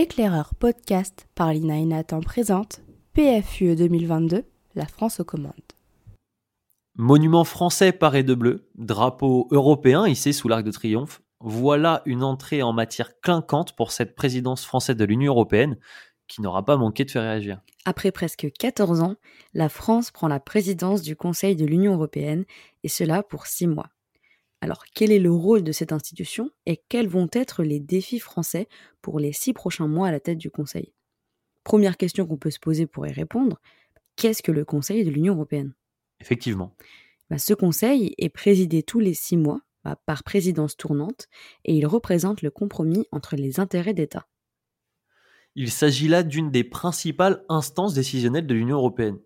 Éclaireur podcast par Lina et Nathan présente PFUE 2022, la France aux commandes. Monument français paré de bleu, drapeau européen hissé sous l'arc de triomphe, voilà une entrée en matière clinquante pour cette présidence française de l'Union européenne qui n'aura pas manqué de faire réagir. Après presque 14 ans, la France prend la présidence du Conseil de l'Union européenne, et cela pour six mois. Alors, quel est le rôle de cette institution et quels vont être les défis français pour les six prochains mois à la tête du Conseil? Première question qu'on peut se poser pour y répondre, qu'est-ce que le Conseil de l'Union européenne? Effectivement. Bah, ce Conseil est présidé tous les six mois bah, par présidence tournante et il représente le compromis entre les intérêts d'État. Il s'agit là d'une des principales instances décisionnelles de l'Union européenne.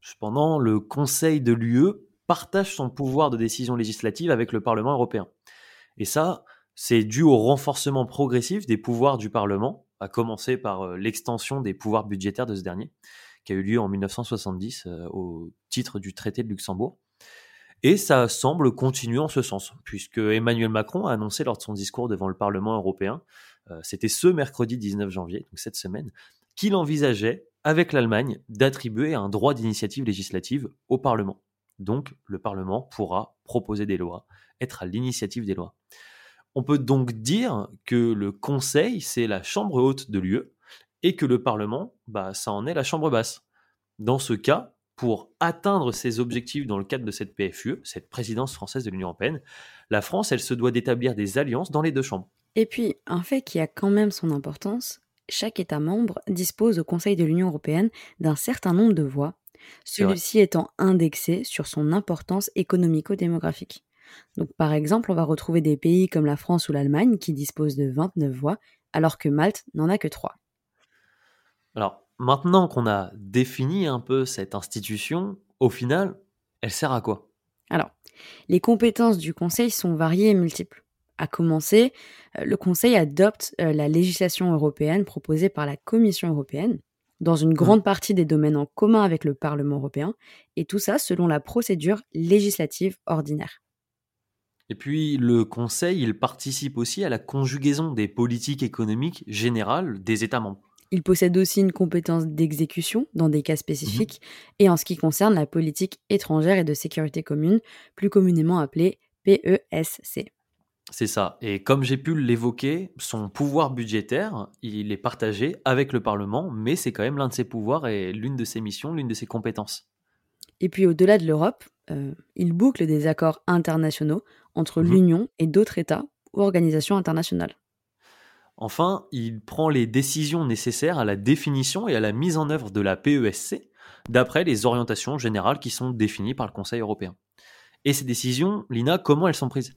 Cependant, le Conseil de l'UE partage son pouvoir de décision législative avec le Parlement européen. Et ça, c'est dû au renforcement progressif des pouvoirs du Parlement, à commencer par euh, l'extension des pouvoirs budgétaires de ce dernier, qui a eu lieu en 1970 euh, au titre du traité de Luxembourg. Et ça semble continuer en ce sens, puisque Emmanuel Macron a annoncé lors de son discours devant le Parlement européen, euh, c'était ce mercredi 19 janvier, donc cette semaine, qu'il envisageait, avec l'Allemagne, d'attribuer un droit d'initiative législative au Parlement. Donc, le Parlement pourra proposer des lois, être à l'initiative des lois. On peut donc dire que le Conseil, c'est la chambre haute de l'UE, et que le Parlement, bah, ça en est la chambre basse. Dans ce cas, pour atteindre ses objectifs dans le cadre de cette PFUE, cette présidence française de l'Union européenne, la France, elle se doit d'établir des alliances dans les deux chambres. Et puis, un fait qui a quand même son importance, chaque État membre dispose au Conseil de l'Union européenne d'un certain nombre de voix celui-ci étant indexé sur son importance économico-démographique. Donc par exemple, on va retrouver des pays comme la France ou l'Allemagne qui disposent de 29 voix, alors que Malte n'en a que 3. Alors maintenant qu'on a défini un peu cette institution, au final, elle sert à quoi? Alors, les compétences du Conseil sont variées et multiples. À commencer, euh, le Conseil adopte euh, la législation européenne proposée par la Commission européenne, dans une mmh. grande partie des domaines en commun avec le Parlement européen, et tout ça selon la procédure législative ordinaire. Et puis le Conseil, il participe aussi à la conjugaison des politiques économiques générales des États membres. Il possède aussi une compétence d'exécution dans des cas mmh spécifiques, et en ce qui concerne la politique étrangère et de sécurité commune, plus communément appelée PESC. C'est ça. Et comme j'ai pu l'évoquer, son pouvoir budgétaire, il est partagé avec le Parlement, mais c'est quand même l'un de ses pouvoirs et l'une de ses missions, l'une de ses compétences. Et puis au-delà de l'Europe, euh, il boucle des accords internationaux entre mhm. l'Union et d'autres États ou organisations internationales. Enfin, il prend les décisions nécessaires à la définition et à la mise en œuvre de la PESC, d'après les orientations générales qui sont définies par le Conseil européen. Et ces décisions, Lina, comment elles sont prises?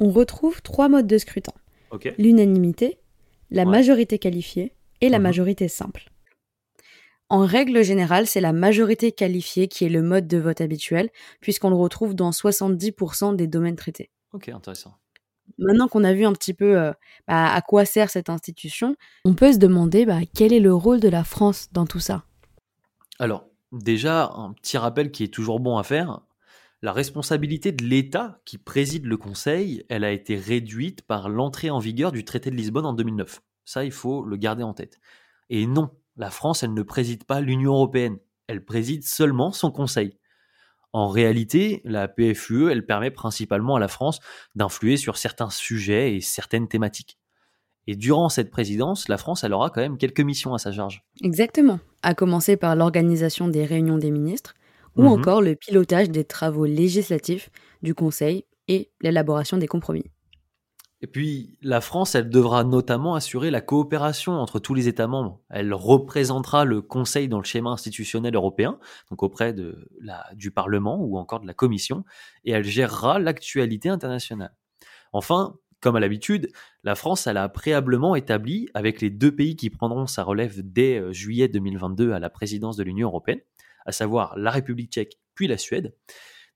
On retrouve trois modes de scrutin. L'unanimité, la majorité qualifiée et la mhm. majorité simple. En règle générale, c'est la majorité qualifiée qui est le mode de vote habituel, puisqu'on le retrouve dans 70% des domaines traités. Ok, intéressant. Maintenant qu'on a vu un petit peu euh, bah, à quoi sert cette institution, on peut se demander bah, quel est le rôle de la France dans tout ça? Alors, déjà, un petit rappel qui est toujours bon à faire, la responsabilité de l'État qui préside le Conseil, elle a été réduite par l'entrée en vigueur du traité de Lisbonne en 2009. Ça, il faut le garder en tête. Et non, la France, elle ne préside pas l'Union européenne, elle préside seulement son Conseil. En réalité, la PFUE, elle permet principalement à la France d'influer sur certains sujets et certaines thématiques. Et durant cette présidence, la France, elle aura quand même quelques missions à sa charge. Exactement. À commencer par l'organisation des réunions des ministres, ou mmh encore le pilotage des travaux législatifs du Conseil et l'élaboration des compromis. Et puis, la France, elle devra notamment assurer la coopération entre tous les États membres. Elle représentera le Conseil dans le schéma institutionnel européen, donc auprès de la, du Parlement ou encore de la Commission, et elle gérera l'actualité internationale. Enfin, comme à l'habitude, la France elle a préalablement établi, avec les deux pays qui prendront sa relève dès euh, juillet 2022 à la présidence de l'Union européenne, à savoir la République tchèque puis la Suède.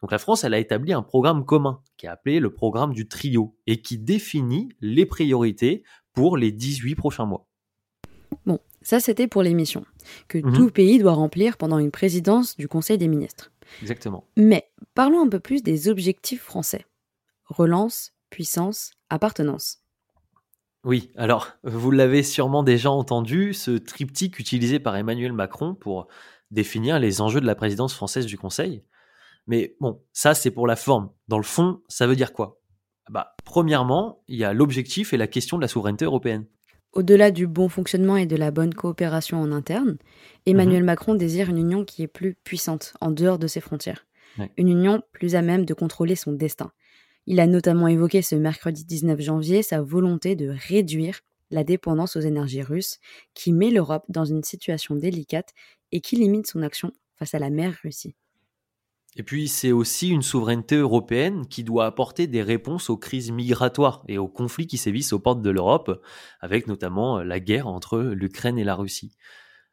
Donc la France, elle a établi un programme commun qui est appelé le programme du trio et qui définit les priorités pour les 18 prochains mois. Bon, ça c'était pour les missions que mhm. tout pays doit remplir pendant une présidence du Conseil des ministres. Exactement. Mais parlons un peu plus des objectifs français. Relance, puissance, appartenance. Oui, alors vous l'avez sûrement déjà entendu, ce triptyque utilisé par Emmanuel Macron pour définir les enjeux de la présidence française du Conseil. Mais bon, ça c'est pour la forme. Dans le fond, ça veut dire quoi? Bah, Premièrement, il y a l'objectif et la question de la souveraineté européenne. Au-delà du bon fonctionnement et de la bonne coopération en interne, Emmanuel mhm. Macron désire une union qui est plus puissante en dehors de ses frontières. Une union plus à même de contrôler son destin. Il a notamment évoqué ce mercredi 19 janvier sa volonté de réduire la dépendance aux énergies russes qui met l'Europe dans une situation délicate et qui limite son action face à la mer Russie. Et puis c'est aussi une souveraineté européenne qui doit apporter des réponses aux crises migratoires et aux conflits qui sévissent aux portes de l'Europe, avec notamment la guerre entre l'Ukraine et la Russie.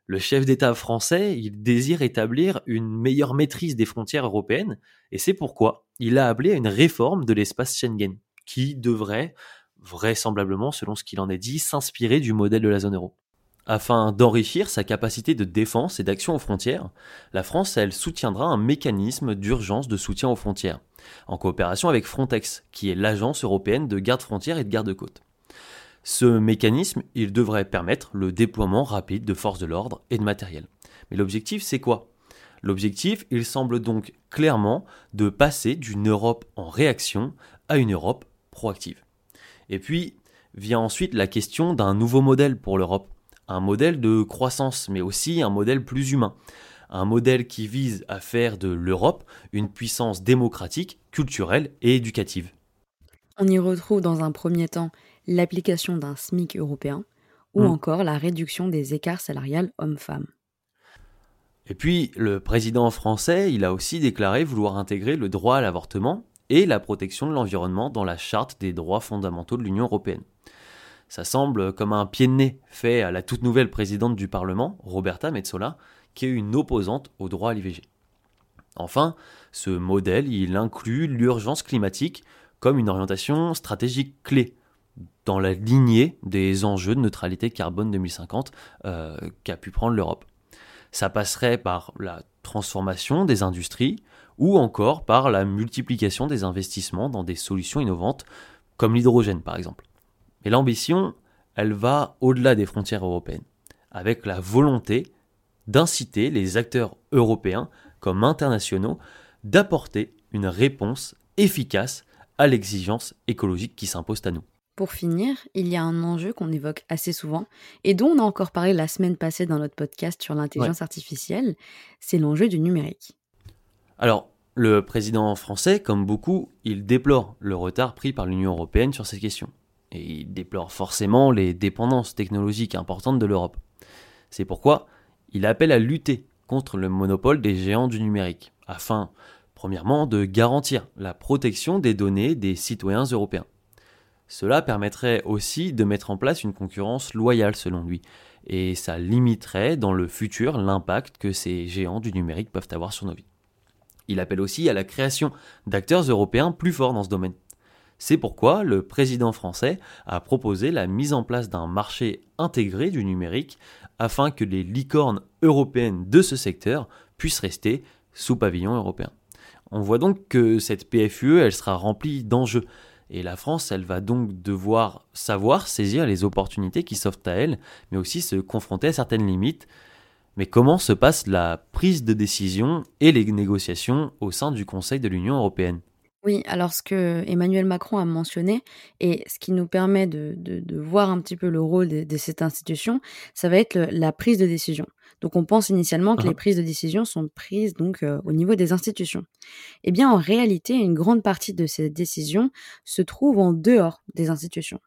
Le chef d'État français, il désire établir une meilleure maîtrise des frontières européennes, et c'est pourquoi il a appelé à une réforme de l'espace Schengen, qui devrait, vraisemblablement, selon ce qu'il en est dit, s'inspirer du modèle de la zone euro. Afin d'enrichir sa capacité de défense et d'action aux frontières, la France, elle, soutiendra un mécanisme d'urgence de soutien aux frontières, en coopération avec Frontex, qui est l'agence européenne de garde-frontières et de garde-côtes. Ce mécanisme, il devrait permettre le déploiement rapide de forces de l'ordre et de matériel. Mais l'objectif, c'est quoi? L'objectif, il semble donc clairement de passer d'une Europe en réaction à une Europe proactive. Et puis vient ensuite la question d'un nouveau modèle pour l'Europe un modèle de croissance, mais aussi un modèle plus humain. Un modèle qui vise à faire de l'Europe une puissance démocratique, culturelle et éducative. On y retrouve dans un premier temps l'application d'un SMIC européen ou hmm. encore la réduction des écarts salariales hommes-femmes. Et puis, le président français, il a aussi déclaré vouloir intégrer le droit à l'avortement et la protection de l'environnement dans la charte des droits fondamentaux de l'Union européenne. Ça semble comme un pied de nez fait à la toute nouvelle présidente du Parlement, Roberta Metsola, qui est une opposante au droit à l'IVG. Enfin, ce modèle, il inclut l'urgence climatique comme une orientation stratégique clé dans la lignée des enjeux de neutralité carbone 2050 euh, qu'a pu prendre l'Europe. Ça passerait par la transformation des industries ou encore par la multiplication des investissements dans des solutions innovantes comme l'hydrogène par exemple. Mais l'ambition, elle va au-delà des frontières européennes, avec la volonté d'inciter les acteurs européens comme internationaux d'apporter une réponse efficace à l'exigence écologique qui s'impose à nous. Pour finir, il y a un enjeu qu'on évoque assez souvent et dont on a encore parlé la semaine passée dans notre podcast sur l'intelligence artificielle, c'est l'enjeu du numérique. Alors, le président français, comme beaucoup, il déplore le retard pris par l'Union européenne sur ces questions et il déplore forcément les dépendances technologiques importantes de l'Europe. C'est pourquoi il appelle à lutter contre le monopole des géants du numérique, afin, premièrement, de garantir la protection des données des citoyens européens. Cela permettrait aussi de mettre en place une concurrence loyale selon lui, et ça limiterait dans le futur l'impact que ces géants du numérique peuvent avoir sur nos vies. Il appelle aussi à la création d'acteurs européens plus forts dans ce domaine. C'est pourquoi le président français a proposé la mise en place d'un marché intégré du numérique afin que les licornes européennes de ce secteur puissent rester sous pavillon européen. On voit donc que cette PFUE, elle sera remplie d'enjeux. Et la France, elle va donc devoir savoir saisir les opportunités qui s'offrent à elle, mais aussi se confronter à certaines limites. Mais comment se passe la prise de décision et les négociations au sein du Conseil de l'Union européenne? Oui, alors ce que Emmanuel Macron a mentionné et ce qui nous permet de, de, voir un petit peu le rôle de, cette institution, ça va être la prise de décision. Donc on pense initialement que les prises de décision sont prises donc euh, au niveau des institutions. Eh bien en réalité, une grande partie de ces décisions se trouve en dehors des institutions.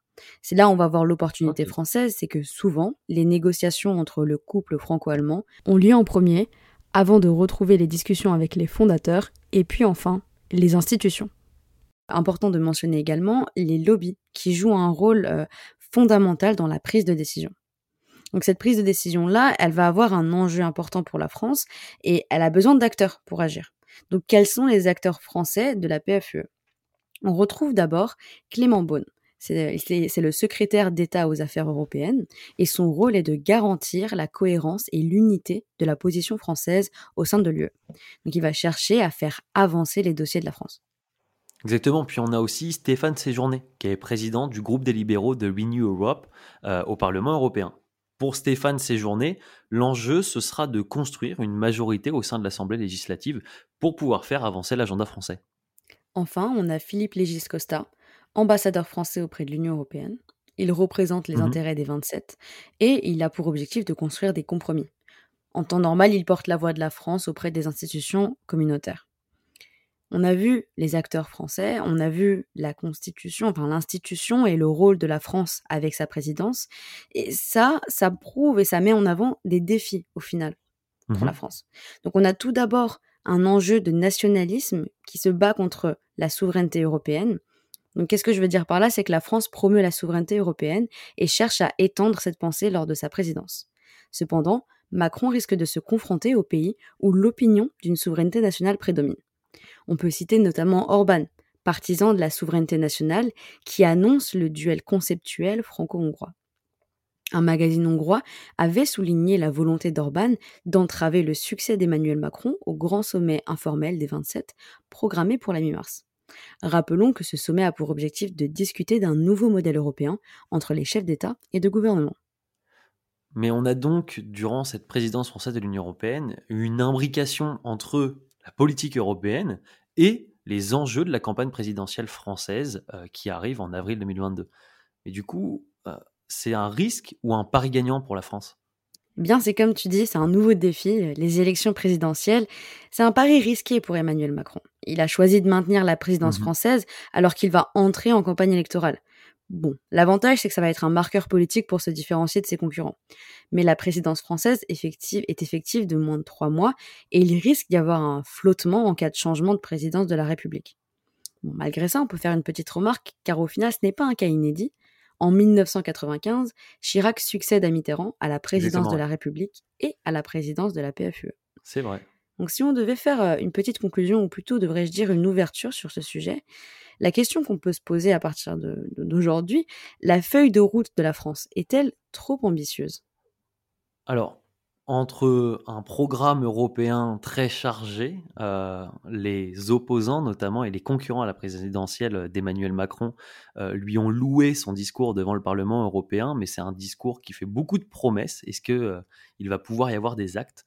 C'est là où on va voir l'opportunité française, c'est que souvent les négociations entre le couple franco-allemand ont lieu en premier avant de retrouver les discussions avec les fondateurs et puis enfin les institutions. Important de mentionner également les lobbies qui jouent un rôle euh, fondamental dans la prise de décision. Donc cette prise de décision-là, elle va avoir un enjeu important pour la France et elle a besoin d'acteurs pour agir. Donc quels sont les acteurs français de la PFUE On retrouve d'abord Clément Beaune. C'est le secrétaire d'État aux affaires européennes et son rôle est de garantir la cohérence et l'unité de la position française au sein de l'UE. Donc il va chercher à faire avancer les dossiers de la France. Exactement. Puis on a aussi Stéphane Séjourné, qui est président du groupe des libéraux de Renew Europe euh, au Parlement européen. Pour Stéphane Séjourné, l'enjeu, ce sera de construire une majorité au sein de l'Assemblée législative pour pouvoir faire avancer l'agenda français. Enfin, on a Philippe Légis Costa, ambassadeur français auprès de l'Union européenne. Il représente les Mhm. intérêts des 27 et il a pour objectif de construire des compromis. En temps normal, il porte la voix de la France auprès des institutions communautaires. On a vu les acteurs français, on a vu la constitution, enfin l'institution et le rôle de la France avec sa présidence. Et ça, ça prouve et ça met en avant des défis au final pour Mhm. la France. Donc on a tout d'abord un enjeu de nationalisme qui se bat contre la souveraineté européenne. Donc qu'est-ce que je veux dire par là? C'est que la France promeut la souveraineté européenne et cherche à étendre cette pensée lors de sa présidence. Cependant, Macron risque de se confronter aux pays où l'opinion d'une souveraineté nationale prédomine. On peut citer notamment Orban, partisan de la souveraineté nationale, qui annonce le duel conceptuel franco-hongrois. Un magazine hongrois avait souligné la volonté d'Orban d'entraver le succès d'Emmanuel Macron au grand sommet informel des 27 programmé pour la mi-mars. Rappelons que ce sommet a pour objectif de discuter d'un nouveau modèle européen entre les chefs d'État et de gouvernement. Mais on a donc, durant cette présidence française de l'Union européenne, une imbrication entre la politique européenne et les enjeux de la campagne présidentielle française euh, qui arrive en avril 2022. Et du coup, euh, c'est un risque ou un pari gagnant pour la France? Eh Bien, c'est comme tu dis, c'est un nouveau défi. Les élections présidentielles, c'est un pari risqué pour Emmanuel Macron. Il a choisi de maintenir la présidence Mhm. française alors qu'il va entrer en campagne électorale. Bon, l'avantage, c'est que ça va être un marqueur politique pour se différencier de ses concurrents. Mais la présidence française effective, est effective de moins de trois mois et il risque d'y avoir un flottement en cas de changement de présidence de la République. Bon, malgré ça, on peut faire une petite remarque, car au final, ce n'est pas un cas inédit. En 1995, Chirac succède à Mitterrand à la présidence Exactement, de la République et à la présidence de la PFUE. C'est vrai. Donc si on devait faire euh, une petite conclusion, ou plutôt devrais-je dire une ouverture sur ce sujet, la question qu'on peut se poser à partir de- de- d'aujourd'hui, la feuille de route de la France est-elle trop ambitieuse? Alors, entre un programme européen très chargé, euh, les opposants notamment et les concurrents à la présidentielle d'Emmanuel Macron euh, lui ont loué son discours devant le Parlement européen, mais c'est un discours qui fait beaucoup de promesses. Est-ce que euh, il va pouvoir y avoir des actes?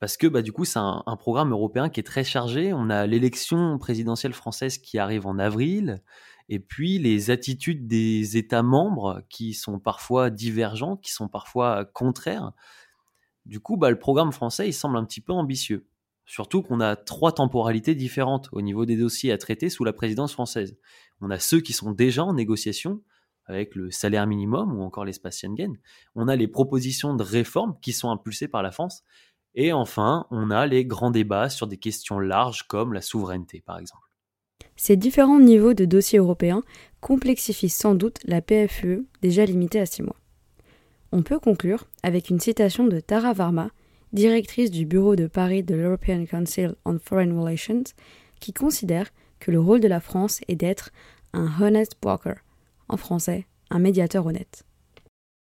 Parce que bah, du coup, c'est un, un programme européen qui est très chargé. On a l'élection présidentielle française qui arrive en avril. Et puis les attitudes des États membres qui sont parfois divergentes, qui sont parfois contraires. Du coup, bah, le programme français, il semble un petit peu ambitieux. Surtout qu'on a trois temporalités différentes au niveau des dossiers à traiter sous la présidence française. On a ceux qui sont déjà en négociation, avec le salaire minimum ou encore l'espace Schengen. On a les propositions de réforme qui sont impulsées par la France. Et enfin, on a les grands débats sur des questions larges comme la souveraineté, par exemple. Ces différents niveaux de dossiers européens complexifient sans doute la PFUE déjà limitée à six mois. On peut conclure avec une citation de Tara Varma, directrice du bureau de Paris de l'European Council on Foreign Relations, qui considère que le rôle de la France est d'être un honest broker, en français, un médiateur honnête.